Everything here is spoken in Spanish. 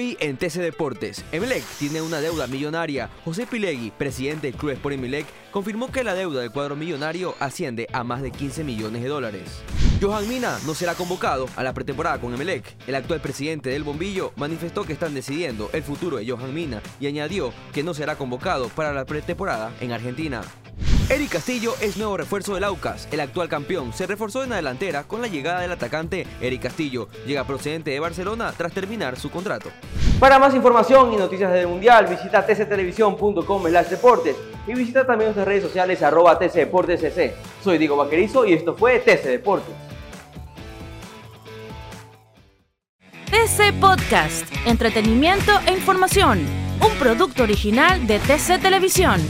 Hoy en TC Deportes, Emelec tiene una deuda millonaria. José Pilegui, presidente del Club Sport Emelec, confirmó que la deuda del cuadro millonario asciende a más de 15 millones de dólares. Johan Mina no será convocado a la pretemporada con Emelec. El actual presidente del Bombillo manifestó que están decidiendo el futuro de Johan Mina y añadió que no será convocado para la pretemporada en Argentina. Eric Castillo es nuevo refuerzo del Aucas. El actual campeón se reforzó en la delantera con la llegada del atacante Eric Castillo. Llega procedente de Barcelona tras terminar su contrato. Para más información y noticias del Mundial, visita tctelevisión.com deportes y visita también nuestras redes sociales arroba tcdeportescc. Soy Diego Vaquerizo y esto fue TC Deportes. TC Podcast, entretenimiento e información, un producto original de TC Televisión.